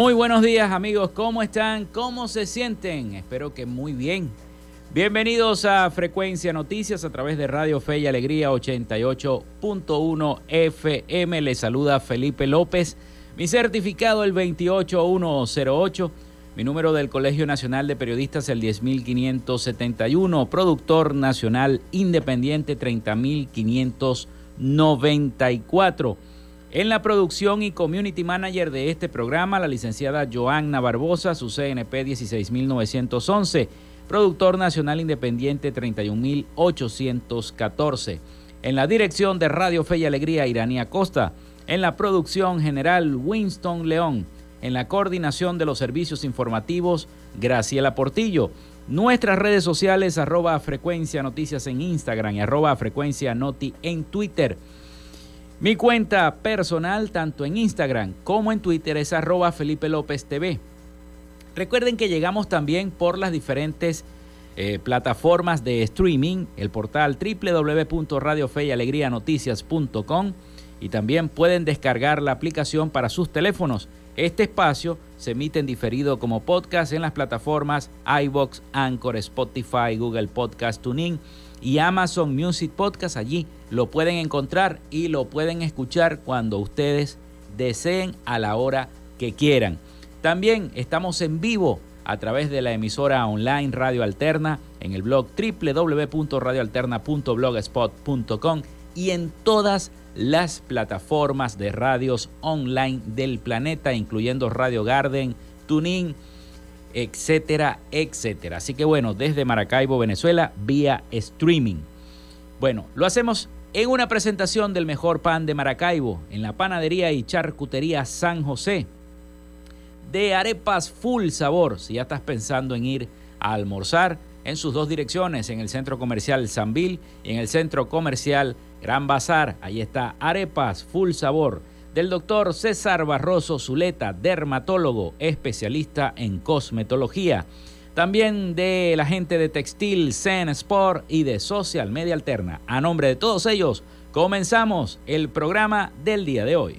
Muy buenos días amigos, ¿cómo están? ¿Cómo se sienten? Espero que muy bien. Bienvenidos a Frecuencia Noticias a través de Radio Fe y Alegría 88.1 FM. Les saluda Felipe López. Mi certificado el 28108. Mi número del Colegio Nacional de Periodistas el 10571. Productor nacional independiente 30594. En la producción y community manager de este programa, la licenciada Joanna Barbosa, su CNP 16911, productor nacional independiente 31814. En la dirección de Radio Fe y Alegría, Iranía Costa. En la producción general, Winston León. En la coordinación de los servicios informativos, Graciela Portillo. Nuestras redes sociales, arroba frecuencia noticias en Instagram y arroba frecuencia noti en Twitter. Mi cuenta personal, tanto en Instagram como en Twitter, es arroba Felipe López TV. Recuerden que llegamos también por las diferentes eh, plataformas de streaming, el portal www.radiofeyalegrianoticias.com y también pueden descargar la aplicación para sus teléfonos. Este espacio se emite en diferido como podcast en las plataformas iBox, Anchor, Spotify, Google Podcast, TuneIn y Amazon Music Podcast. Allí lo pueden encontrar y lo pueden escuchar cuando ustedes deseen a la hora que quieran. También estamos en vivo a través de la emisora online Radio Alterna en el blog www.radioalterna.blogspot.com y en todas las plataformas de radios online del planeta, incluyendo Radio Garden, TuneIn, etcétera, etcétera. Así que bueno, desde Maracaibo, Venezuela, vía streaming. Bueno, lo hacemos en una presentación del mejor pan de Maracaibo, en la panadería y charcutería San José, de arepas full sabor, si ya estás pensando en ir a almorzar, en sus dos direcciones, en el centro comercial Sanvil y en el centro comercial Gran Bazar. Ahí está arepas full sabor del doctor César Barroso Zuleta, dermatólogo, especialista en cosmetología. También de la gente de Textil, Zen Sport y de Social Media Alterna. A nombre de todos ellos, comenzamos el programa del día de hoy.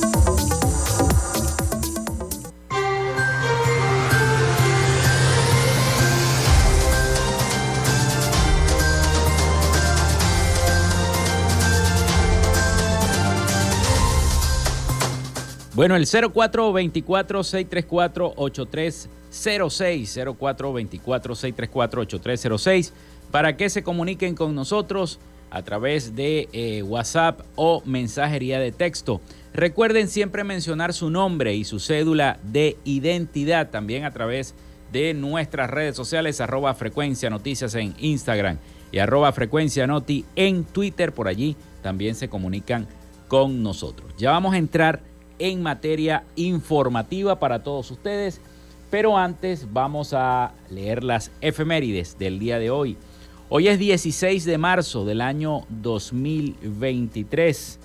Bueno, el 0424-634-8306, 0424-634-8306, para que se comuniquen con nosotros a través de eh, WhatsApp o mensajería de texto. Recuerden siempre mencionar su nombre y su cédula de identidad también a través de nuestras redes sociales, arroba frecuencia noticias en Instagram y arroba frecuencia noti en Twitter. Por allí también se comunican con nosotros. Ya vamos a entrar en materia informativa para todos ustedes. Pero antes vamos a leer las efemérides del día de hoy. Hoy es 16 de marzo del año 2023.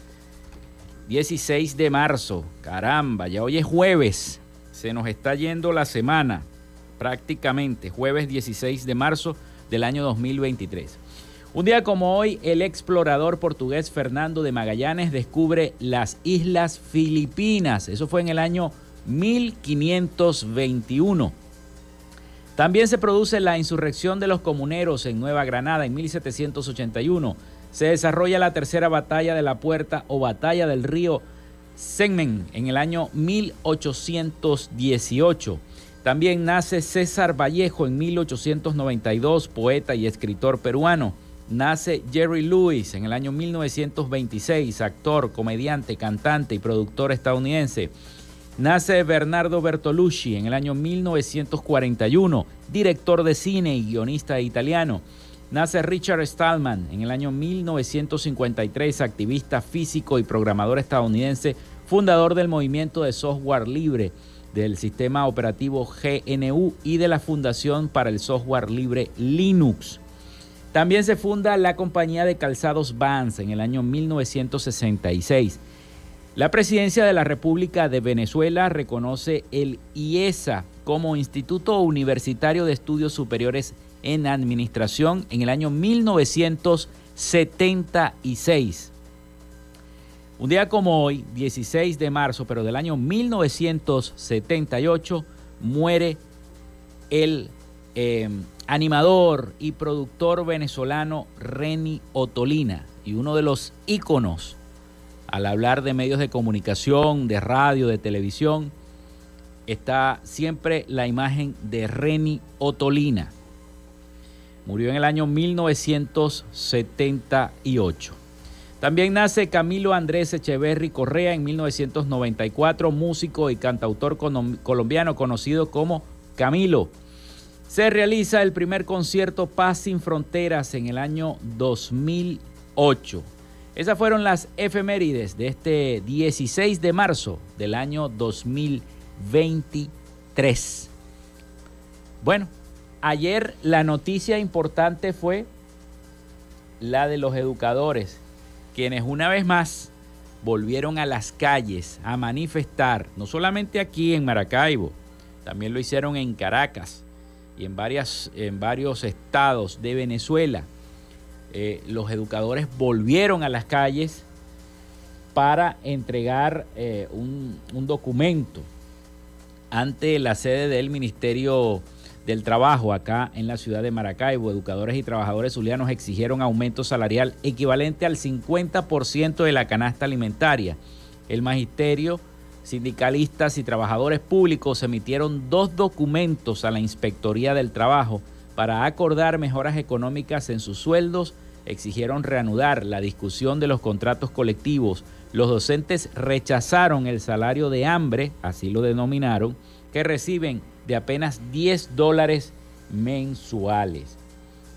16 de marzo, caramba, ya hoy es jueves. Se nos está yendo la semana prácticamente, jueves 16 de marzo del año 2023. Un día como hoy, el explorador portugués Fernando de Magallanes descubre las Islas Filipinas. Eso fue en el año 1521. También se produce la insurrección de los comuneros en Nueva Granada en 1781. Se desarrolla la tercera batalla de la Puerta o batalla del río Senmen en el año 1818. También nace César Vallejo en 1892, poeta y escritor peruano. Nace Jerry Lewis en el año 1926, actor, comediante, cantante y productor estadounidense. Nace Bernardo Bertolucci en el año 1941, director de cine y guionista italiano. Nace Richard Stallman en el año 1953, activista físico y programador estadounidense, fundador del movimiento de software libre del sistema operativo GNU y de la Fundación para el Software Libre Linux. También se funda la compañía de calzados Vans en el año 1966. La presidencia de la República de Venezuela reconoce el IESA como Instituto Universitario de Estudios Superiores en Administración en el año 1976. Un día como hoy, 16 de marzo, pero del año 1978, muere el eh, animador y productor venezolano Reni Otolina y uno de los íconos al hablar de medios de comunicación, de radio, de televisión, está siempre la imagen de Reni Otolina. Murió en el año 1978. También nace Camilo Andrés Echeverry Correa en 1994, músico y cantautor colombiano conocido como Camilo. Se realiza el primer concierto Paz sin Fronteras en el año 2008. Esas fueron las efemérides de este 16 de marzo del año 2023. Bueno, ayer la noticia importante fue la de los educadores, quienes una vez más volvieron a las calles a manifestar, no solamente aquí en Maracaibo, también lo hicieron en Caracas y en, varias, en varios estados de Venezuela eh, los educadores volvieron a las calles para entregar eh, un, un, documento ante la sede del Ministerio del Trabajo acá en la ciudad de Maracaibo. Educadores y trabajadores zulianos exigieron aumento salarial equivalente al 50% de la canasta alimentaria. El magisterio, sindicalistas y trabajadores públicos emitieron dos documentos a la Inspectoría del Trabajo para acordar mejoras económicas en sus sueldos, exigieron reanudar la discusión de los contratos colectivos. Los docentes rechazaron el salario de hambre, así lo denominaron, que reciben de apenas 10 dólares mensuales.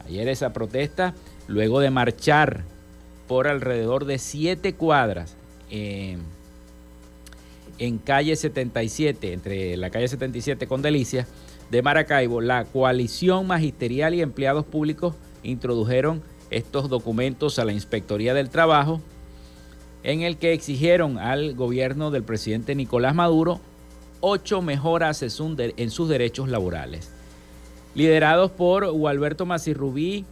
Ayer esa protesta, luego de marchar por alrededor de siete cuadras eh, en calle 77, entre la calle 77 con Delicias, de Maracaibo, la coalición magisterial y empleados públicos introdujeron estos documentos a la Inspectoría del Trabajo en el que exigieron al gobierno del presidente Nicolás Maduro ocho mejoras en sus derechos laborales. Liderados por Gualberto Macirrubí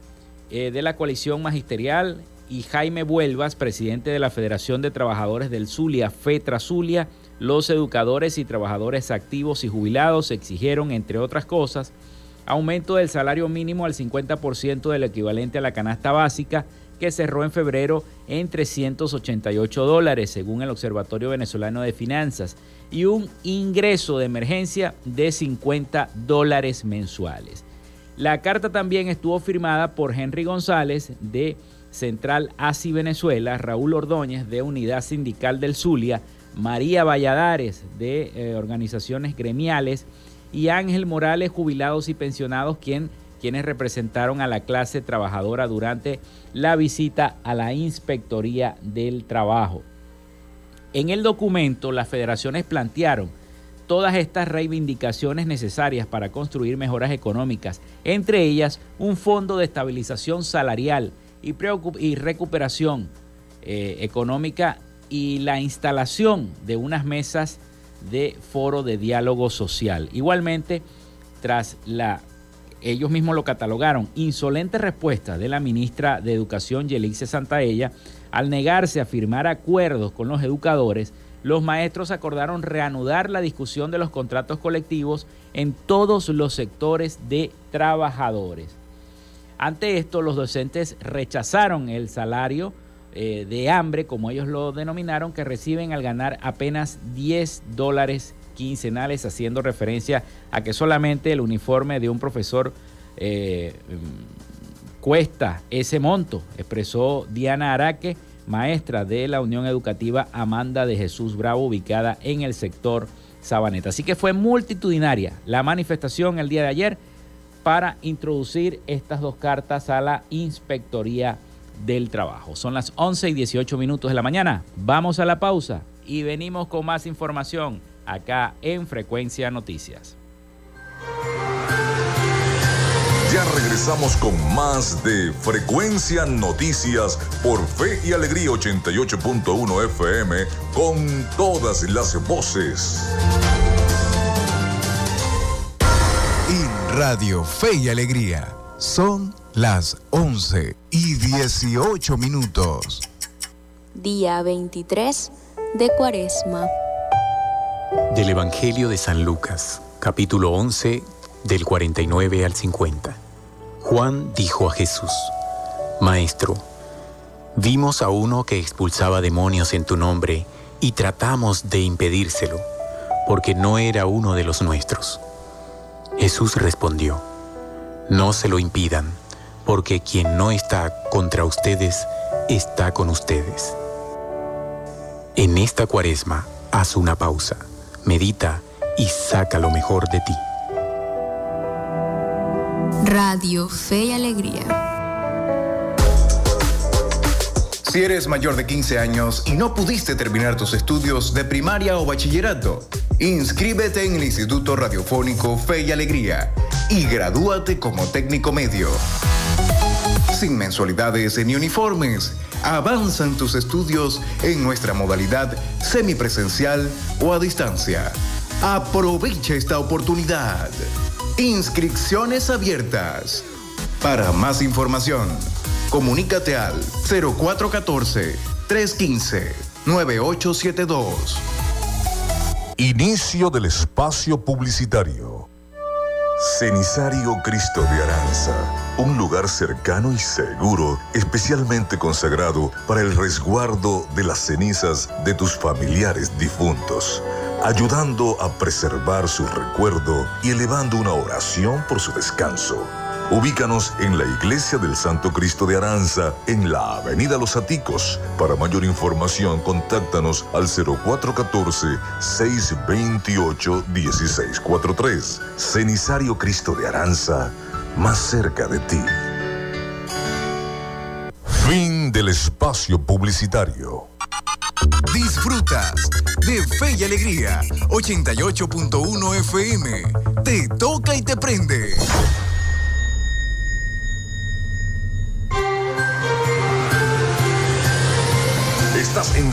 eh, de la coalición magisterial y Jaime Vuelvas, presidente de la Federación de Trabajadores del Zulia, FETRA Zulia, los educadores y trabajadores activos y jubilados exigieron, entre otras cosas, aumento del salario mínimo al 50% del equivalente a la canasta básica, que cerró en febrero en 388 dólares, según el Observatorio Venezolano de Finanzas, y un ingreso de emergencia de 50 dólares mensuales. La carta también estuvo firmada por Henry González de Central ASI Venezuela, Raúl Ordóñez de Unidad Sindical del Zulia, María Valladares de eh, organizaciones gremiales y Ángel Morales, jubilados y pensionados, quien, quienes representaron a la clase trabajadora durante la visita a la Inspectoría del Trabajo. En el documento, las federaciones plantearon todas estas reivindicaciones necesarias para construir mejoras económicas, entre ellas un fondo de estabilización salarial y, recuperación eh, económica y la instalación de unas mesas de foro de diálogo social. Igualmente, tras la, ellos mismos lo catalogaron, insolente respuesta de la ministra de Educación, Yelice Santaella, al negarse a firmar acuerdos con los educadores, los maestros acordaron reanudar la discusión de los contratos colectivos en todos los sectores de trabajadores. Ante esto, los docentes rechazaron el salario eh, de hambre, como ellos lo denominaron, que reciben al ganar apenas 10 dólares quincenales, haciendo referencia a que solamente el uniforme de un profesor eh, mm, cuesta ese monto, expresó Diana Araque, maestra de la Unión Educativa Amanda de Jesús Bravo, ubicada en el sector Sabaneta. Así que fue multitudinaria la manifestación el día de ayer para introducir estas dos cartas a la Inspectoría del trabajo. Son las 11 y 18 minutos de la mañana. Vamos a la pausa y venimos con más información acá en Frecuencia Noticias. Ya regresamos con más de Frecuencia Noticias por Fe y Alegría 88.1 FM con todas las voces. Y Radio Fe y Alegría son las 11 y 18 minutos. Día 23 de Cuaresma. Del Evangelio de San Lucas, capítulo 11, del 49 al 50. Juan dijo a Jesús, Maestro, vimos a uno que expulsaba demonios en tu nombre y tratamos de impedírselo, porque no era uno de los nuestros. Jesús respondió, No se lo impidan porque quien no está contra ustedes, está con ustedes. En esta cuaresma, haz una pausa, medita y saca lo mejor de ti. Radio Fe y Alegría. Si eres mayor de 15 años y no pudiste terminar tus estudios de primaria o bachillerato, inscríbete en el Instituto Radiofónico Fe y Alegría y gradúate como técnico medio. Sin mensualidades ni uniformes, avanzan tus estudios en nuestra modalidad semipresencial o a distancia. Aprovecha esta oportunidad. Inscripciones abiertas. Para más información, comunícate al 0414-315-9872. Inicio del espacio publicitario. Cenisario Cristo de Aranza, un lugar cercano y seguro, especialmente consagrado para el resguardo de las cenizas de tus familiares difuntos, ayudando a preservar su recuerdo y elevando una oración por su descanso. Ubícanos en la Iglesia del Santo Cristo de Aranza, en la Avenida Los Aticos. Para mayor información, contáctanos al 0414-628-1643. Cenisario Cristo de Aranza, más cerca de ti. Fin del espacio publicitario. Disfrutas de Fe y Alegría 88.1 FM. Te toca y te prende.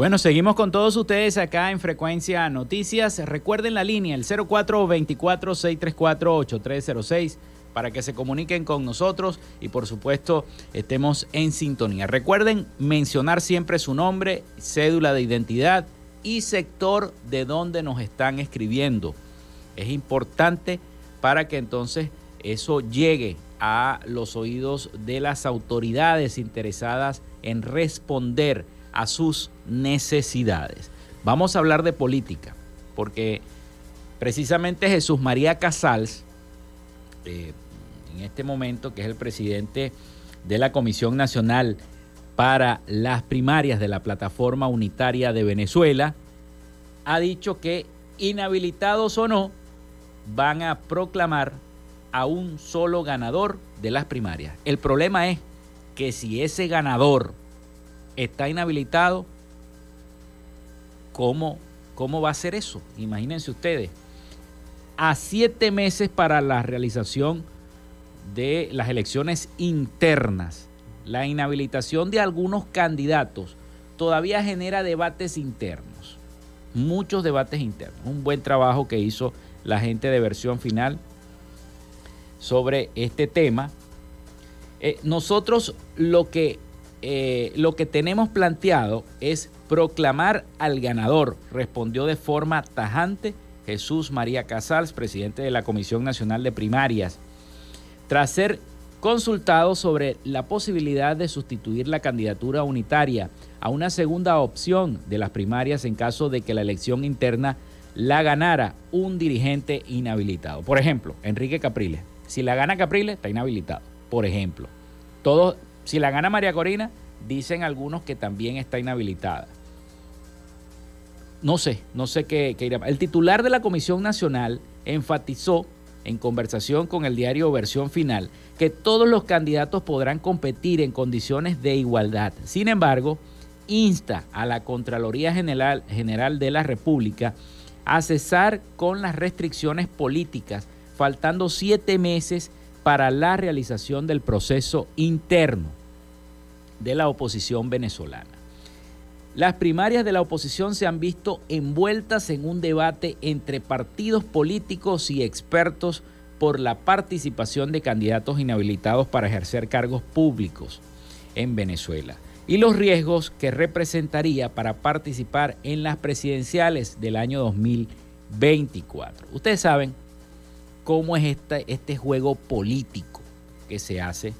Bueno, seguimos con todos ustedes acá en Frecuencia Noticias. Recuerden la línea, el 0424-634-8306, para que se comuniquen con nosotros y por supuesto estemos en sintonía. Recuerden mencionar siempre su nombre, cédula de identidad y sector de donde nos están escribiendo. Es importante para que entonces eso llegue a los oídos de las autoridades interesadas en responder a sus necesidades. Vamos a hablar de política, porque precisamente Jesús María Casals, eh, en este momento, que es el presidente de la Comisión Nacional para las Primarias de la Plataforma Unitaria de Venezuela, ha dicho que inhabilitados o no, van a proclamar a un solo ganador de las primarias. El problema es que si ese ganador está inhabilitado, ¿cómo, cómo va a ser eso? Imagínense ustedes. A siete meses para la realización de las elecciones internas, la inhabilitación de algunos candidatos todavía genera debates internos, muchos debates internos. Un buen trabajo que hizo la gente de versión final sobre este tema. Eh, nosotros lo que eh, lo que tenemos planteado es proclamar al ganador, respondió de forma tajante Jesús María Casals, presidente de la Comisión Nacional de Primarias, tras ser consultado sobre la posibilidad de sustituir la candidatura unitaria a una segunda opción de las primarias en caso de que la elección interna la ganara un dirigente inhabilitado. Por ejemplo, Enrique Capriles. Si la gana Capriles, está inhabilitado. Por ejemplo, todos si la gana María Corina, dicen algunos que también está inhabilitada. No sé, no sé qué, irá. El titular de la Comisión Nacional enfatizó en conversación con el diario Versión Final que todos los candidatos podrán competir en condiciones de igualdad. Sin embargo, insta a la Contraloría General, General de la República a cesar con las restricciones políticas, faltando siete meses para la realización del proceso interno de la oposición venezolana. Las primarias de la oposición se han visto envueltas en un debate entre partidos políticos y expertos por la participación de candidatos inhabilitados para ejercer cargos públicos en Venezuela. y los riesgos que representaría para participar en las presidenciales del año 2024. Ustedes saben cómo es este, este juego político que se hace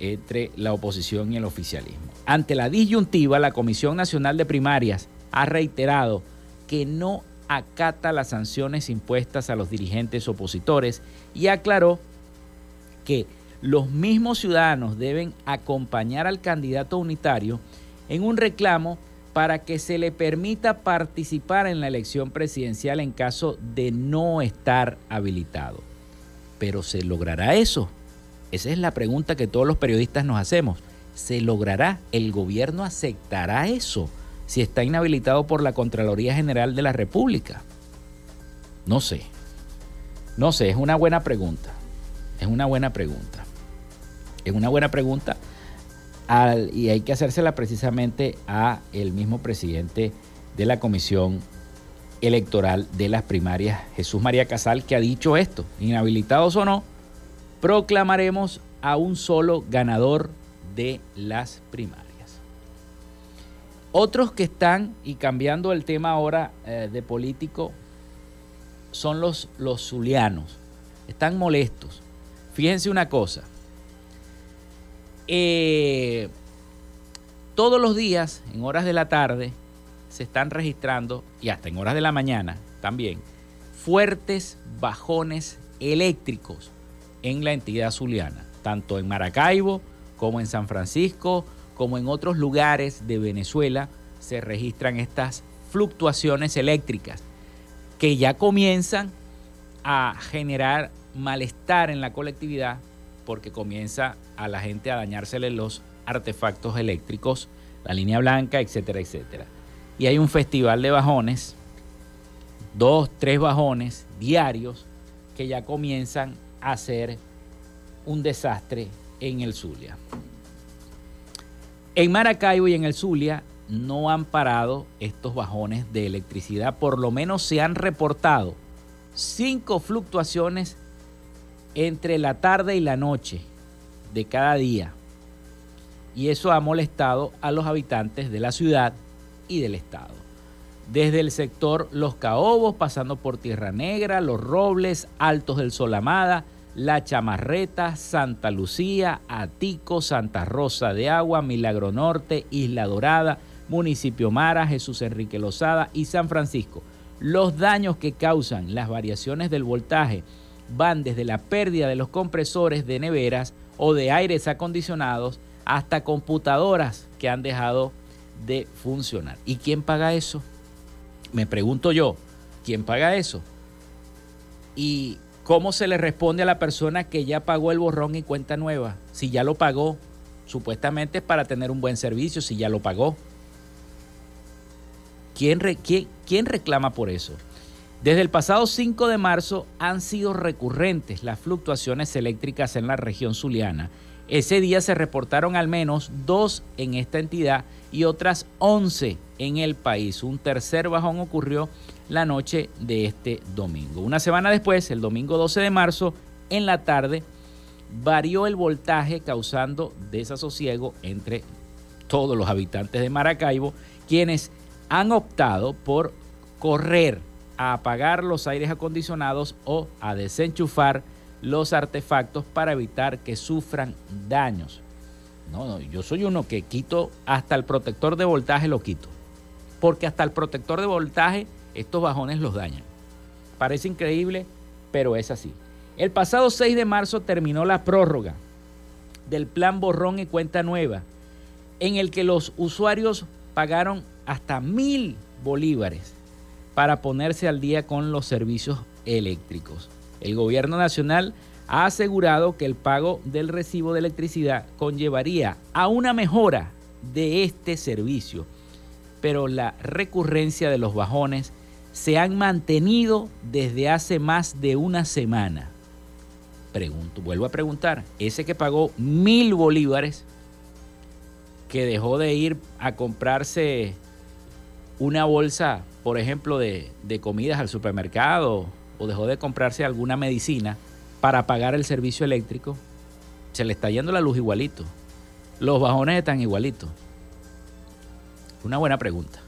entre la oposición y el oficialismo. Ante la disyuntiva, la Comisión Nacional de Primarias ha reiterado que no acata las sanciones impuestas a los dirigentes opositores y aclaró que los mismos ciudadanos deben acompañar al candidato unitario en un reclamo para que se le permita participar en la elección presidencial en caso de no estar habilitado. Pero ¿se logrará eso? Esa es la pregunta que todos los periodistas nos hacemos. ¿Se logrará? ¿El gobierno aceptará eso si está inhabilitado por la Contraloría General de la República? No sé. No sé, es una buena pregunta. Es una buena pregunta. Es una buena pregunta y hay que hacérsela precisamente a el mismo presidente de la Comisión Electoral de las Primarias, Jesús María Casal, que ha dicho esto, inhabilitados o no, proclamaremos a un solo ganador de las primarias. Otros que están, y cambiando el tema ahora eh, de político, son los, los zulianos. Están molestos. Fíjense una cosa. Eh, todos los días, en horas de la tarde, se están registrando, y hasta en horas de la mañana también, fuertes bajones eléctricos en la entidad zuliana, tanto en Maracaibo como en San Francisco, como en otros lugares de Venezuela, se registran estas fluctuaciones eléctricas que ya comienzan a generar malestar en la colectividad porque comienza a la gente a dañársele los artefactos eléctricos, la línea blanca, etcétera, etcétera. Y hay un festival de bajones, dos, tres bajones diarios que ya comienzan a ser un desastre en el Zulia. En Maracaibo y en el Zulia no han parado estos bajones de electricidad, por lo menos se han reportado cinco fluctuaciones entre la tarde y la noche de cada día. Y eso ha molestado a los habitantes de la ciudad y del estado. Desde el sector Los Caobos, pasando por Tierra Negra, Los Robles, Altos del Solamada, La Chamarreta, Santa Lucía, Atico, Santa Rosa de Agua, Milagro Norte, Isla Dorada, Municipio Mara, Jesús Enrique Lozada y San Francisco. Los daños que causan las variaciones del voltaje van desde la pérdida de los compresores de neveras o de aires acondicionados hasta computadoras que han dejado de funcionar. ¿Y quién paga eso? Me pregunto yo, ¿quién paga eso? ¿Y cómo se le responde a la persona que ya pagó el borrón y cuenta nueva? Si ya lo pagó, supuestamente es para tener un buen servicio, si ya lo pagó. ¿Quién, reclama por eso? Desde el pasado 5 de marzo han sido recurrentes las fluctuaciones eléctricas en la región zuliana. Ese día se reportaron al menos dos en esta entidad y otras 11 en el país. Un tercer bajón ocurrió la noche de este domingo. Una semana después, el domingo 12 de marzo, en la tarde, varió el voltaje causando desasosiego entre todos los habitantes de Maracaibo, quienes han optado por correr a apagar los aires acondicionados o a desenchufar los artefactos para evitar que sufran daños. No, no, yo soy uno que quito hasta el protector de voltaje lo quito. Porque hasta el protector de voltaje estos bajones los dañan. Parece increíble, pero es así. El pasado 6 de marzo terminó la prórroga del plan borrón y cuenta nueva, en el que los usuarios pagaron hasta mil bolívares para ponerse al día con los servicios eléctricos. El gobierno nacional ha asegurado que el pago del recibo de electricidad conllevaría a una mejora de este servicio, pero la recurrencia de los bajones se han mantenido desde hace más de una semana. Pregunto, vuelvo a preguntar, ese que pagó mil bolívares, que dejó de ir a comprarse una bolsa por ejemplo, de, comidas al supermercado o dejó de comprarse alguna medicina para pagar el servicio eléctrico, se le está yendo la luz igualito. Los bajones están igualitos. Una buena pregunta.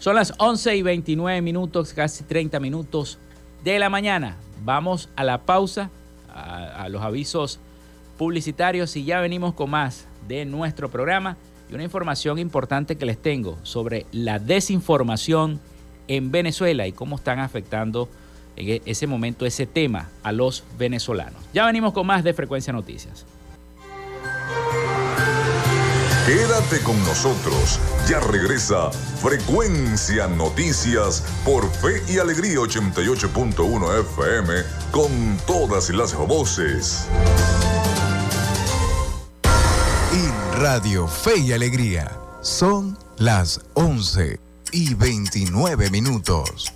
Son las 11 y 29 minutos, casi 30 minutos de la mañana. Vamos a la pausa, a, a los avisos publicitarios y ya venimos con más de nuestro programa y una información importante que les tengo sobre la desinformación en Venezuela y cómo están afectando en e-, ese momento ese tema a los venezolanos. Ya venimos con más de Frecuencia Noticias. Quédate con nosotros. Ya regresa Frecuencia Noticias por Fe y Alegría 88.1 FM con todas las voces. En Radio Fe y Alegría son las 11 y 29 minutos.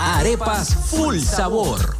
Arepas Full Sabor.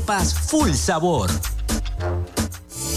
arepas full sabor.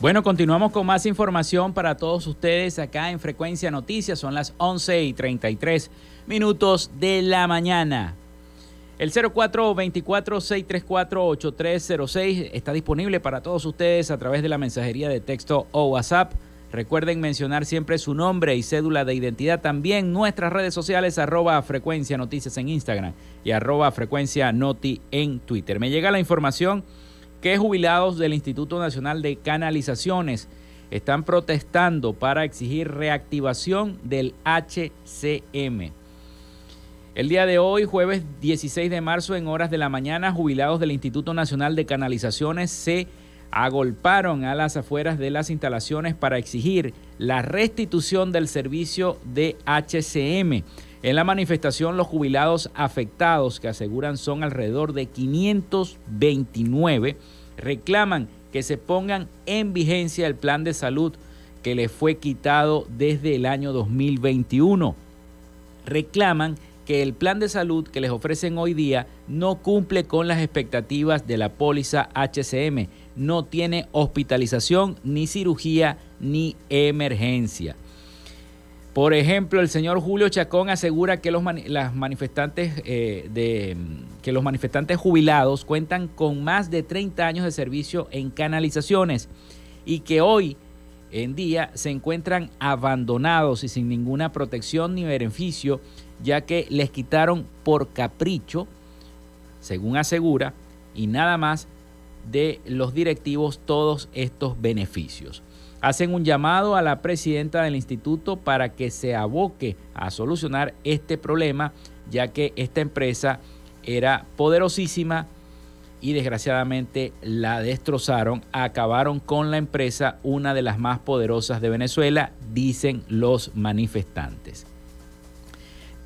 Bueno, continuamos con más información para todos ustedes acá en Frecuencia Noticias. Son las 11 y 33 minutos de la mañana. El 0424-634-8306 está disponible para todos ustedes a través de la mensajería de texto o WhatsApp. Recuerden mencionar siempre su nombre y cédula de identidad. También nuestras redes sociales, arroba frecuencia noticias en Instagram y arroba frecuencia noti en Twitter. Me llega la información que jubilados del Instituto Nacional de Canalizaciones están protestando para exigir reactivación del HCM. El día de hoy, jueves 16 de marzo, en horas de la mañana, jubilados del Instituto Nacional de Canalizaciones se agolparon a las afueras de las instalaciones para exigir la restitución del servicio de HCM. En la manifestación, los jubilados afectados, que aseguran son alrededor de 529, reclaman que se pongan en vigencia el plan de salud que les fue quitado desde el año 2021. Reclaman que el plan de salud que les ofrecen hoy día no cumple con las expectativas de la póliza HCM. No tiene hospitalización, ni cirugía, ni emergencia. Por ejemplo, el señor Julio Chacón asegura que los, manifestantes, eh, de, que los manifestantes jubilados cuentan con más de 30 años de servicio en canalizaciones y que hoy en día se encuentran abandonados y sin ninguna protección ni beneficio ya que les quitaron por capricho, según asegura, y nada más de los directivos todos estos beneficios. Hacen un llamado a la presidenta del instituto para que se aboque a solucionar este problema, ya que esta empresa era poderosísima y desgraciadamente la destrozaron, acabaron con la empresa, una de las más poderosas de Venezuela, dicen los manifestantes.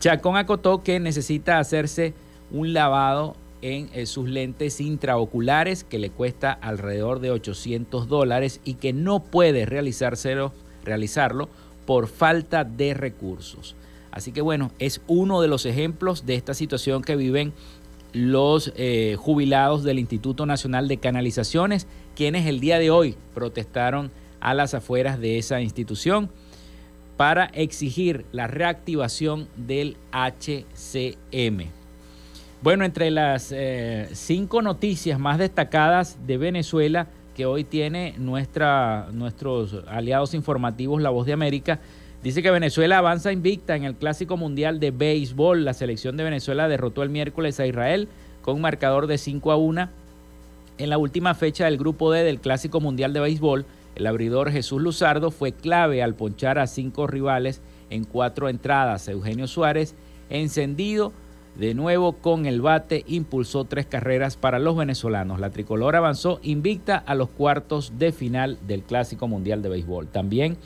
Chacón acotó que necesita hacerse un lavado en eh, sus lentes intraoculares que le cuesta alrededor de 800 dólares y que no puede realizárselo, realizarlo por falta de recursos. Así que bueno, es uno de los ejemplos de esta situación que viven los eh, jubilados del Instituto Nacional de Canalizaciones, quienes el día de hoy protestaron a las afueras de esa institución para exigir la reactivación del HCM. Bueno, entre las eh, cinco noticias más destacadas de Venezuela que hoy tiene nuestros aliados informativos La Voz de América, dice que Venezuela avanza invicta en el Clásico Mundial de Béisbol. La selección de Venezuela derrotó el miércoles a Israel con marcador de 5 a 1 en la última fecha del Grupo D del Clásico Mundial de Béisbol el abridor Jesús Luzardo fue clave al ponchar a cinco rivales en cuatro entradas. Eugenio Suárez, encendido de nuevo con el bate, impulsó tres carreras para los venezolanos. La tricolor avanzó invicta a los cuartos de final del Clásico Mundial de Béisbol. También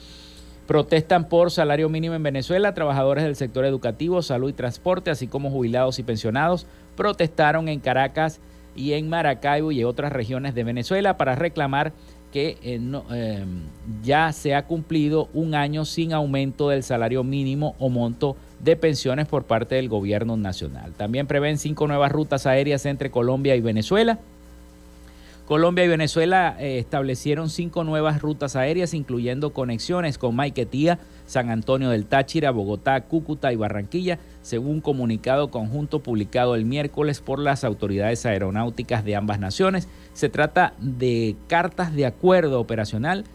protestan por salario mínimo en Venezuela. Trabajadores del sector educativo, salud y transporte, así como jubilados y pensionados, protestaron en Caracas y en Maracaibo y otras regiones de Venezuela para reclamar que eh, eh, ya se ha cumplido un año sin aumento del salario mínimo o monto de pensiones por parte del gobierno nacional. También prevén cinco nuevas rutas aéreas entre Colombia y Venezuela. Colombia y Venezuela eh, establecieron cinco nuevas rutas aéreas, incluyendo conexiones con Maiquetía, San Antonio del Táchira, Bogotá, Cúcuta y Barranquilla, según comunicado conjunto publicado el miércoles por las autoridades aeronáuticas de ambas naciones. Se trata de cartas de acuerdo operacional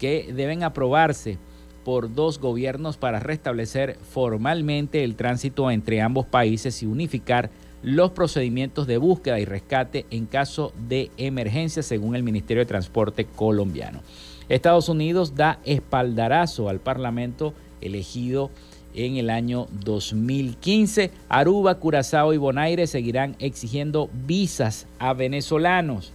que deben aprobarse por dos gobiernos para restablecer formalmente el tránsito entre ambos países y unificar los procedimientos de búsqueda y rescate en caso de emergencia, según el Ministerio de Transporte colombiano. Estados Unidos da espaldarazo al Parlamento elegido en el año 2015. Aruba, Curazao y Bonaire seguirán exigiendo visas a venezolanos.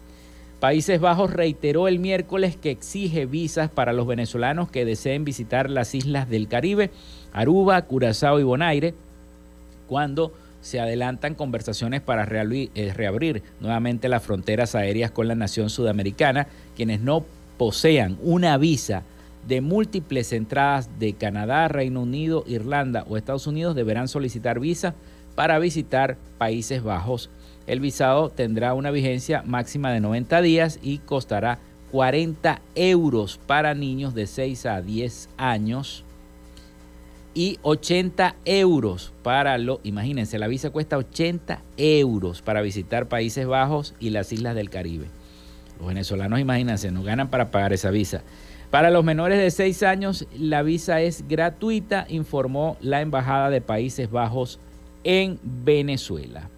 Países Bajos reiteró el miércoles que exige visas para los venezolanos que deseen visitar las islas del Caribe, Aruba, Curazao y Bonaire, cuando se adelantan conversaciones para eh, reabrir nuevamente las fronteras aéreas con la nación sudamericana, quienes no posean una visa de múltiples entradas de Canadá, Reino Unido, Irlanda o Estados Unidos deberán solicitar visa para visitar Países Bajos. El visado tendrá una vigencia máxima de 90 días y costará 40 euros para niños de 6 a 10 años y 80 euros para lo, imagínense, la visa cuesta 80 euros para visitar Países Bajos y las islas del Caribe. Los venezolanos, imagínense, no ganan para pagar esa visa. Para los menores de 6 años, la visa es gratuita, informó la Embajada de Países Bajos en Venezuela.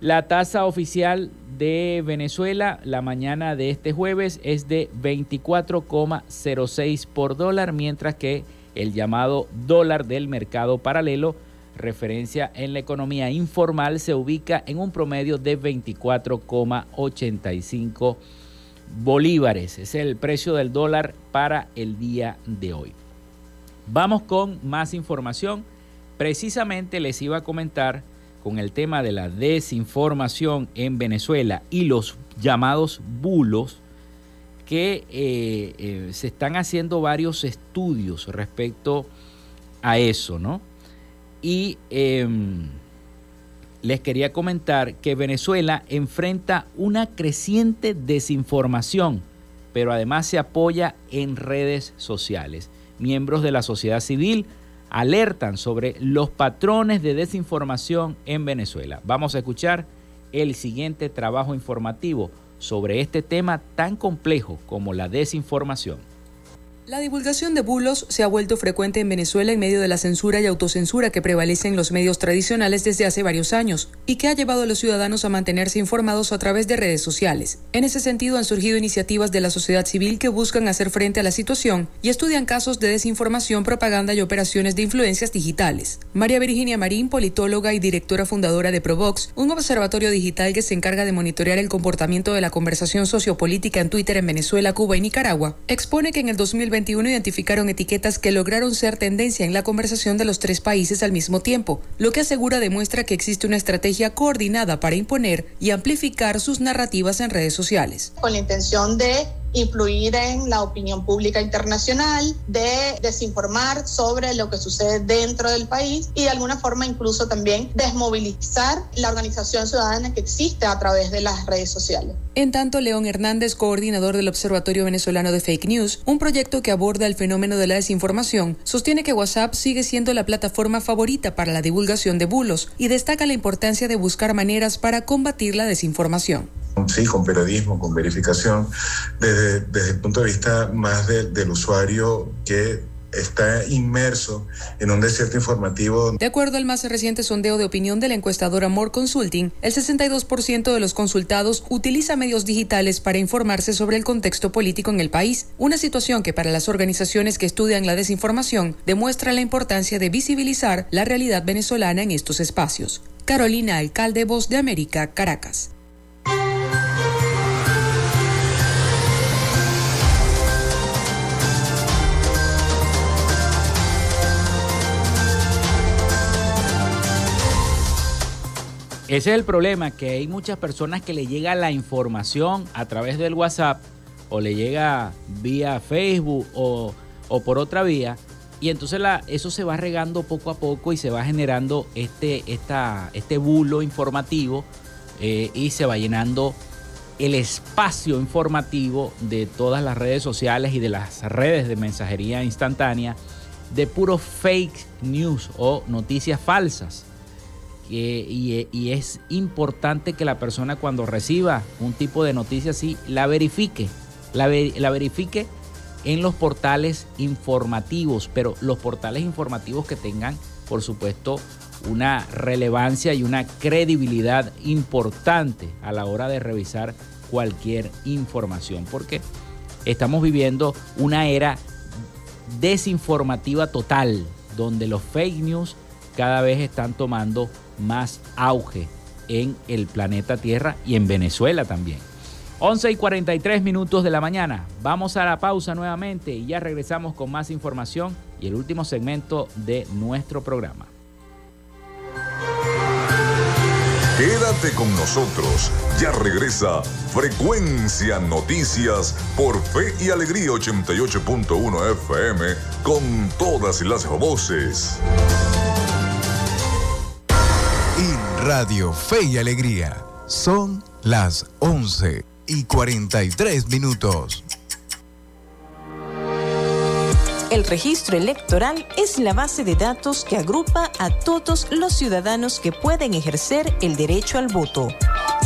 La tasa oficial de Venezuela la mañana de este jueves es de 24,06 por dólar, mientras que el llamado dólar del mercado paralelo, referencia en la economía informal, se ubica en un promedio de 24,85 bolívares. Es el precio del dólar para el día de hoy. Vamos con más información. Precisamente les iba a comentar con el tema de la desinformación en Venezuela y los llamados bulos, que eh, eh, se están haciendo varios estudios respecto a eso, ¿no? Y em, les quería comentar que Venezuela enfrenta una creciente desinformación, pero además se apoya en redes sociales. Miembros de la sociedad civil alertan sobre los patrones de desinformación en Venezuela. Vamos a escuchar el siguiente trabajo informativo sobre este tema tan complejo como la desinformación. La divulgación de bulos se ha vuelto frecuente en Venezuela en medio de la censura y autocensura que prevalece en los medios tradicionales desde hace varios años y que ha llevado a los ciudadanos a mantenerse informados a través de redes sociales. En ese sentido han surgido iniciativas de la sociedad civil que buscan hacer frente a la situación y estudian casos de desinformación, propaganda y operaciones de influencias digitales. María Virginia Marín, politóloga y directora fundadora de Provox, un observatorio digital que se encarga de monitorear el comportamiento de la conversación sociopolítica en Twitter en Venezuela, Cuba y Nicaragua, expone que en el 2020 identificaron etiquetas que lograron ser tendencia en la conversación de los tres países al mismo tiempo, lo que asegura demuestra que existe una estrategia coordinada para imponer y amplificar sus narrativas en redes sociales. Con la intención de influir en la opinión pública internacional, de desinformar sobre lo que sucede dentro del país y de alguna forma incluso también desmovilizar la organización ciudadana que existe a través de las redes sociales. En tanto, León Hernández, coordinador del Observatorio Venezolano de Fake News, un proyecto que aborda el fenómeno de la desinformación, sostiene que WhatsApp sigue siendo la plataforma favorita para la divulgación de bulos y destaca la importancia de buscar maneras para combatir la desinformación sí, con periodismo, con verificación, desde, desde el punto de vista más del usuario que está inmerso en un desierto informativo. De acuerdo al más reciente sondeo de opinión de la encuestadora More Consulting, el 62% de los consultados utiliza medios digitales para informarse sobre el contexto político en el país, una situación que para las organizaciones que estudian la desinformación demuestra la importancia de visibilizar la realidad venezolana en estos espacios. Carolina Alcalde, Voz de América, Caracas. Ese es el problema, que hay muchas personas que le llega la información a través del WhatsApp o le llega vía Facebook o, por otra vía. Y entonces eso se va regando poco a poco y se va generando este, esta, este bulo informativo eh, y se va llenando el espacio informativo de todas las redes sociales y de las redes de mensajería instantánea de puro fake news o noticias falsas y, es importante que la persona cuando reciba un tipo de noticia así la verifique, la, la verifique en los portales informativos, pero los portales informativos que tengan, por supuesto, una relevancia y una credibilidad importante a la hora de revisar cualquier información, porque estamos viviendo una era desinformativa total, donde los fake news cada vez están tomando más auge en el planeta Tierra y en Venezuela también. 11 y 43 minutos de la mañana. Vamos a la pausa nuevamente y ya regresamos con más información y el último segmento de nuestro programa. Quédate con nosotros. Ya regresa Frecuencia Noticias por Fe y Alegría 88.1 FM con todas las voces. Radio Fe y Alegría. Son las 11 y 43 minutos. El registro electoral es la base de datos que agrupa a todos los ciudadanos que pueden ejercer el derecho al voto.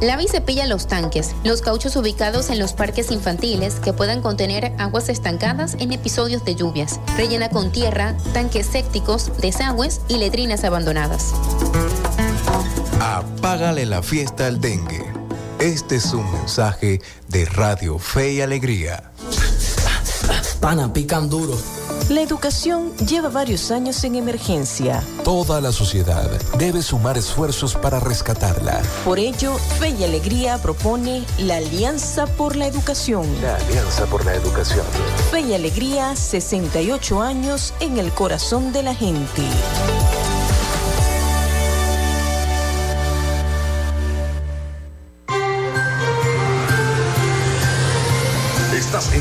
Lava y cepilla los tanques, los cauchos ubicados en los parques infantiles que puedan contener aguas estancadas en episodios de lluvias. Rellena con tierra, tanques sépticos, desagües y letrinas abandonadas. Apágale la fiesta al dengue. Este es un mensaje de Radio Fe y Alegría. Pana, pican duro. La educación lleva varios años en emergencia. Toda la sociedad debe sumar esfuerzos para rescatarla. Por ello, Fe y Alegría propone la Alianza por la Educación. La Alianza por la Educación. Fe y Alegría, 68 años en el corazón de la gente.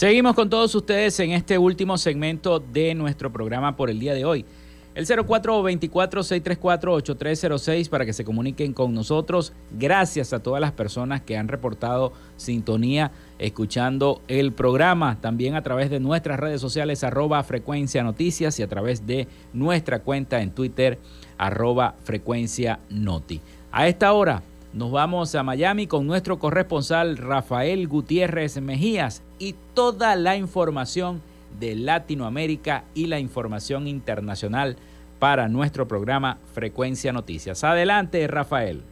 Seguimos con todos ustedes en este último segmento de nuestro programa por el día de hoy. El 0424-634-8306 para que se comuniquen con nosotros. Gracias a todas las personas que han reportado sintonía escuchando el programa. También a través de nuestras redes sociales arroba frecuencia noticias y a través de nuestra cuenta en Twitter arroba frecuencia noti. A esta hora nos vamos a Miami con nuestro corresponsal Rafael Gutiérrez Mejías y toda la información de Latinoamérica y la información internacional para nuestro programa Frecuencia Noticias. Adelante, Rafael.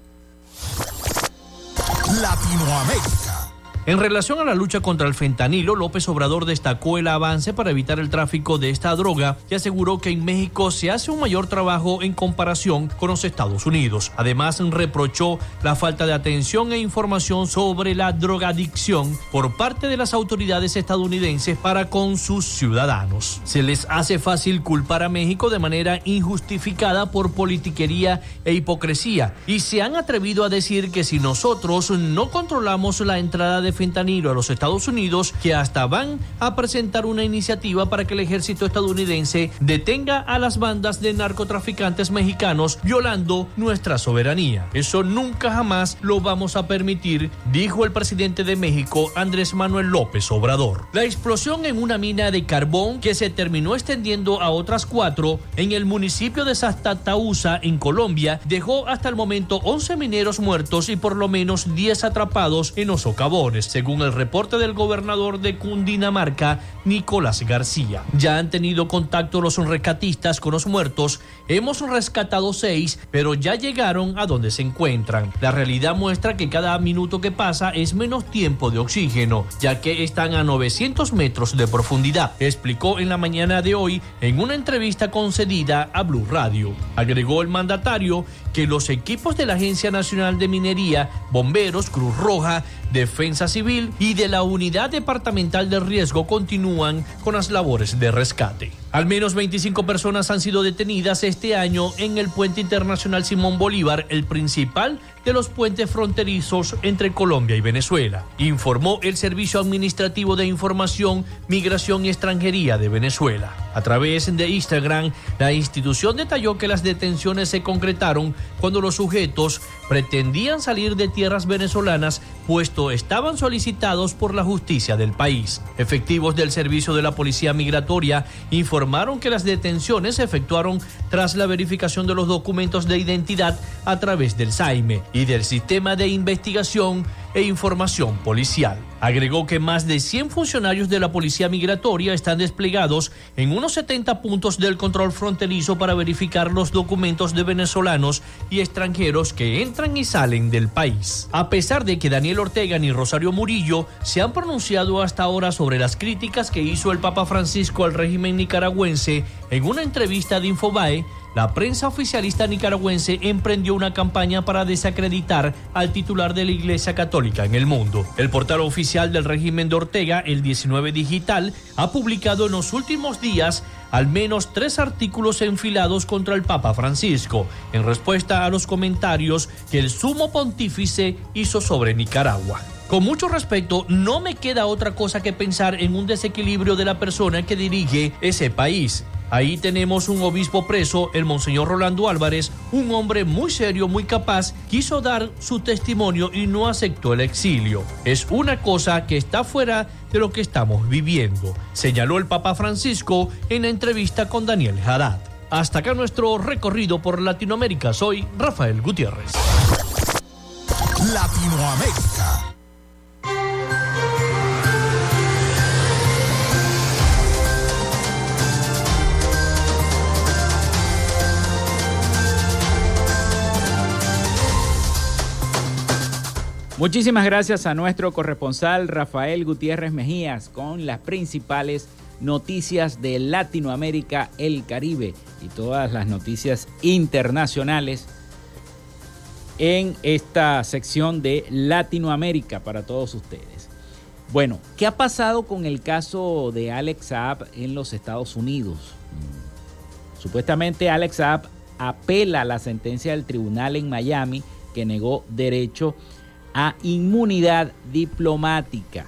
Latinoamérica. En relación a la lucha contra el fentanilo, López Obrador destacó el avance para evitar el tráfico de esta droga y aseguró que en México se hace un mayor trabajo en comparación con los Estados Unidos. Además, reprochó la falta de atención e información sobre la drogadicción por parte de las autoridades estadounidenses para con sus ciudadanos. Se les hace fácil culpar a México de manera injustificada por politiquería e hipocresía y se han atrevido a decir que si nosotros no controlamos la entrada de fentanilo a los Estados Unidos que hasta van a presentar una iniciativa para que el ejército estadounidense detenga a las bandas de narcotraficantes mexicanos violando nuestra soberanía. Eso nunca jamás lo vamos a permitir, dijo el presidente de México, Andrés Manuel López Obrador. La explosión en una mina de carbón que se terminó extendiendo a otras cuatro en el municipio de Sastatausa, en Colombia, dejó hasta el momento 11 mineros muertos y por lo menos 10 atrapados en los socavones, según el reporte del gobernador de Cundinamarca, Nicolás García. Ya han tenido contacto los rescatistas con los muertos. Hemos rescatado seis, pero ya llegaron a donde se encuentran. La realidad muestra que cada minuto que pasa es menos tiempo de oxígeno, ya que están a 900 metros de profundidad, explicó en la mañana de hoy en una entrevista concedida a Blue Radio. Agregó el mandatario que los equipos de la Agencia Nacional de Minería, Bomberos, Cruz Roja, Defensa Civil y de la Unidad Departamental de Riesgo continúan con las labores de rescate. Al menos 25 personas han sido detenidas este año en el puente internacional Simón Bolívar, el principal de los puentes fronterizos entre Colombia y Venezuela, informó el Servicio Administrativo de Información, Migración y Extranjería de Venezuela. A través de Instagram, la institución detalló que las detenciones se concretaron cuando los sujetos pretendían salir de tierras venezolanas, puesto estaban solicitados por la justicia del país. Efectivos del Servicio de la Policía Migratoria informaron que las detenciones se efectuaron tras la verificación de los documentos de identidad a través del SAIME del Sistema de Investigación e Información Policial. Agregó que más de 100 funcionarios de la Policía Migratoria están desplegados en unos 70 puntos del control fronterizo para verificar los documentos de venezolanos y extranjeros que entran y salen del país. A pesar de que Daniel Ortega ni Rosario Murillo se han pronunciado hasta ahora sobre las críticas que hizo el Papa Francisco al régimen nicaragüense en una entrevista de Infobae, la prensa oficialista nicaragüense emprendió una campaña para desacreditar al titular de la Iglesia Católica en el mundo. El portal oficial del régimen de Ortega, el 19 Digital, ha publicado en los últimos días al menos tres artículos enfilados contra el Papa Francisco, en respuesta a los comentarios que el sumo pontífice hizo sobre Nicaragua. Con mucho respeto, no me queda otra cosa que pensar en un desequilibrio de la persona que dirige ese país. Ahí tenemos un obispo preso, el Monseñor Rolando Álvarez, un hombre muy serio, muy capaz, quiso dar su testimonio y no aceptó el exilio. Es una cosa que está fuera de lo que estamos viviendo, señaló el Papa Francisco en la entrevista con Daniel Haddad. Hasta acá nuestro recorrido por Latinoamérica. Soy Rafael Gutiérrez. Latinoamérica. Muchísimas gracias a nuestro corresponsal Rafael Gutiérrez Mejías con las principales noticias de Latinoamérica, el Caribe y todas las noticias internacionales en esta sección de Latinoamérica para todos ustedes. Bueno, ¿qué ha pasado con el caso de Alex Saab en los Estados Unidos? Supuestamente Alex Saab apela a la sentencia del tribunal en Miami que negó derecho a inmunidad diplomática.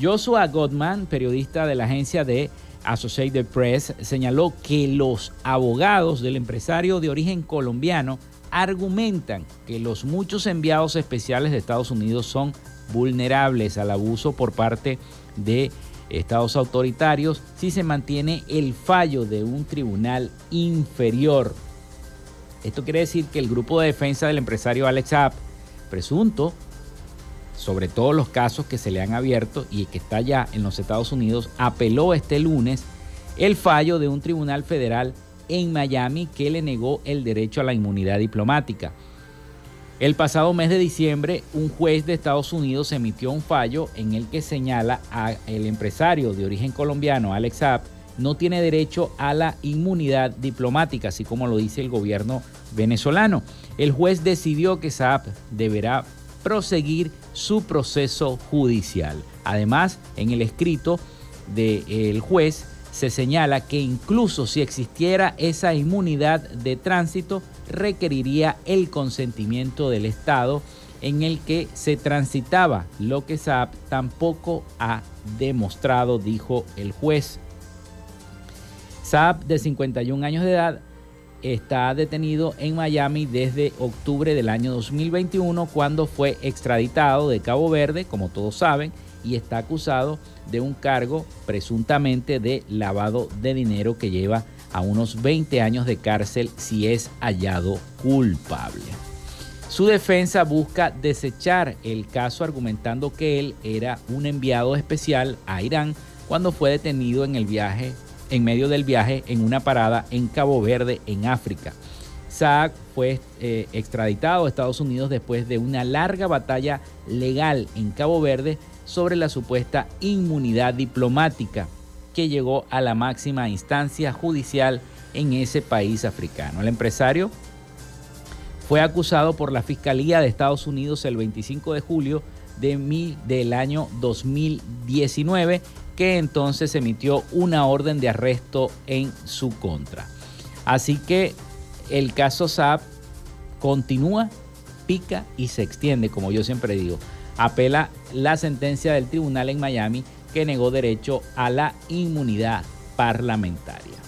Joshua Gottman, periodista de la agencia de Associated Press, señaló que los abogados del empresario de origen colombiano argumentan que los muchos enviados especiales de Estados Unidos son vulnerables al abuso por parte de estados autoritarios si se mantiene el fallo de un tribunal inferior. Esto quiere decir que el grupo de defensa del empresario Alex App presunto, sobre todos los casos que se le han abierto y que está ya en los Estados Unidos, apeló este lunes el fallo de un tribunal federal en Miami que le negó el derecho a la inmunidad diplomática. El pasado mes de diciembre, un juez de Estados Unidos emitió un fallo en el que señala a el empresario de origen colombiano Alex Saab no tiene derecho a la inmunidad diplomática, así como lo dice el gobierno venezolano. El juez decidió que Saab deberá proseguir su proceso judicial. Además, en el escrito del juez se señala que incluso si existiera esa inmunidad de tránsito, requeriría el consentimiento del Estado en el que se transitaba lo que Saab tampoco ha demostrado, dijo el juez. Saab, de 51 años de edad, está detenido en Miami desde octubre del año 2021 cuando fue extraditado de Cabo Verde, como todos saben, y está acusado de un cargo presuntamente de lavado de dinero que lleva a unos 20 años de cárcel si es hallado culpable. Su defensa busca desechar el caso argumentando que él era un enviado especial a Irán cuando fue detenido en el viaje en medio del viaje en una parada en Cabo Verde, en África. Saak fue eh, extraditado a Estados Unidos después de una larga batalla legal en Cabo Verde sobre la supuesta inmunidad diplomática que llegó a la máxima instancia judicial en ese país africano. El empresario fue acusado por la Fiscalía de Estados Unidos el 25 de julio de del año 2019 que entonces emitió una orden de arresto en su contra. Así que el caso SAP continúa, pica y se extiende, como yo siempre digo. Apela la sentencia del tribunal en Miami que negó derecho a la inmunidad parlamentaria.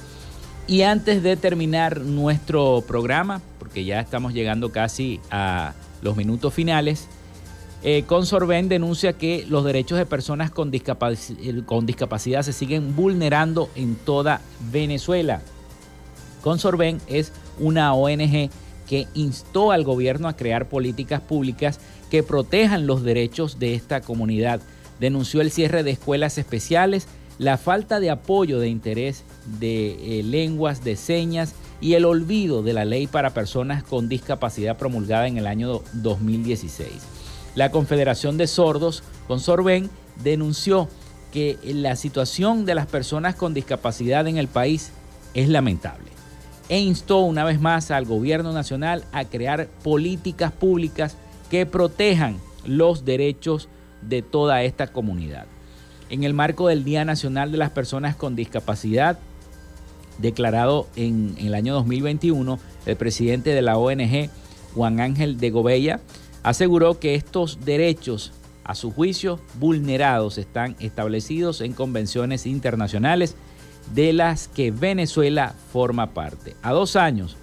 Y antes de terminar nuestro programa, porque ya estamos llegando casi a los minutos finales, eh, denuncia que los derechos de personas con, con discapacidad se siguen vulnerando en toda Venezuela. Consorben es una ONG que instó al gobierno a crear políticas públicas que protejan los derechos de esta comunidad. Denunció el cierre de escuelas especiales, la falta de apoyo de interés de eh, lenguas de señas y el olvido de la ley para personas con discapacidad promulgada en el año 2016. La Confederación de Sordos, con Sorben, denunció que la situación de las personas con discapacidad en el país es lamentable e instó una vez más al gobierno nacional a crear políticas públicas que protejan los derechos de toda esta comunidad. En el marco del Día Nacional de las Personas con Discapacidad, declarado en, el año 2021, el presidente de la ONG, Juan Ángel de Gobella, aseguró que estos derechos, a su juicio, vulnerados están establecidos en convenciones internacionales de las que Venezuela forma parte. A dos años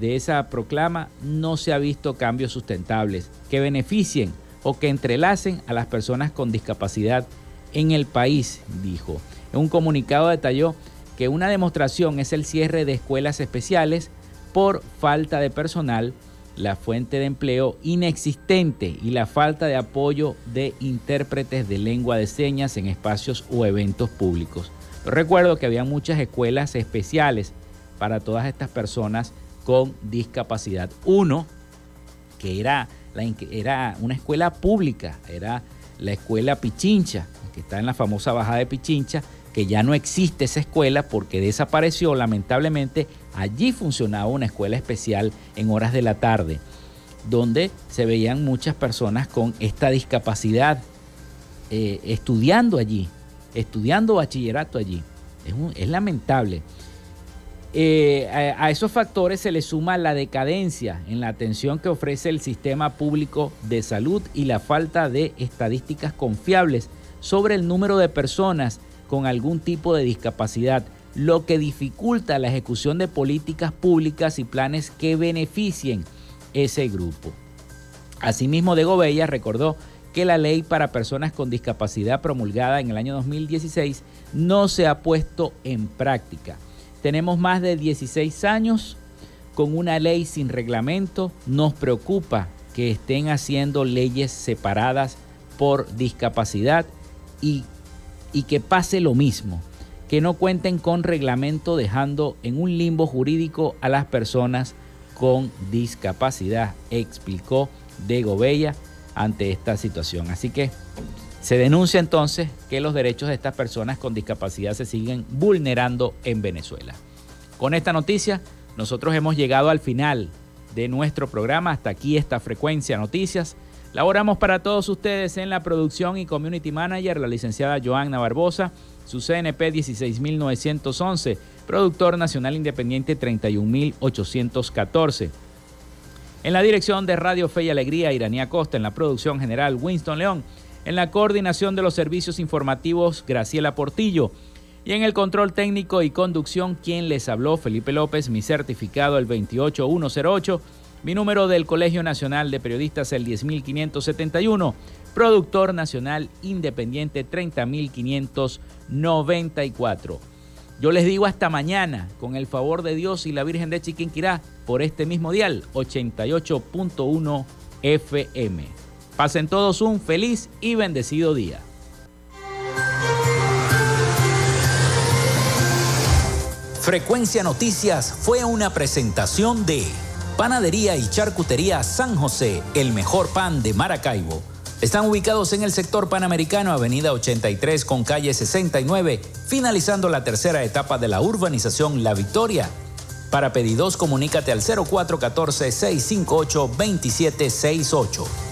de esa proclama no se ha visto cambios sustentables que beneficien o que entrelacen a las personas con discapacidad en el país, dijo. En un comunicado detalló que una demostración es el cierre de escuelas especiales por falta de personal la fuente de empleo inexistente y la falta de apoyo de intérpretes de lengua de señas en espacios o eventos públicos. recuerdo que había muchas escuelas especiales para todas estas personas con discapacidad. Uno, que era, la, era una escuela pública, era la escuela Pichincha, que está en la famosa bajada de Pichincha, que ya no existe esa escuela porque desapareció lamentablemente. Allí funcionaba una escuela especial en horas de la tarde, donde se veían muchas personas con esta discapacidad eh, estudiando allí, estudiando bachillerato allí. Es, lamentable. Eh, a, a, esos factores se le suma la decadencia en la atención que ofrece el sistema público de salud y la falta de estadísticas confiables sobre el número de personas con algún tipo de discapacidad, lo que dificulta la ejecución de políticas públicas y planes que beneficien ese grupo. Asimismo, de Gobella recordó que la ley para personas con discapacidad promulgada en el año 2016 no se ha puesto en práctica. Tenemos más de 16 años con una ley sin reglamento. Nos preocupa que estén haciendo leyes separadas por discapacidad y y que pase lo mismo, que no cuenten con reglamento dejando en un limbo jurídico a las personas con discapacidad, explicó De Gobella ante esta situación. Así que se denuncia entonces que los derechos de estas personas con discapacidad se siguen vulnerando en Venezuela. Con esta noticia, nosotros hemos llegado al final de nuestro programa. Hasta aquí esta frecuencia noticias. Laboramos para todos ustedes en la producción y community manager, la licenciada Joanna Barbosa, su CNP 16911, productor nacional independiente 31814. En la dirección de Radio Fe y Alegría, Iranía Costa. En la producción general, Winston León. En la coordinación de los servicios informativos, Graciela Portillo. Y en el control técnico y conducción, quien les habló, Felipe López, mi certificado el 28108, mi número del Colegio Nacional de Periodistas el 10571, productor nacional independiente 30594. Yo les digo hasta mañana, con el favor de Dios y la Virgen de Chiquinquirá, por este mismo dial, 88.1 FM. Pasen todos un feliz y bendecido día. Frecuencia Noticias fue una presentación de Panadería y Charcutería San José, el mejor pan de Maracaibo. Están ubicados en el sector panamericano, Avenida 83 con calle 69, finalizando la tercera etapa de la urbanización La Victoria. Para pedidos, comunícate al 0414-658-2768.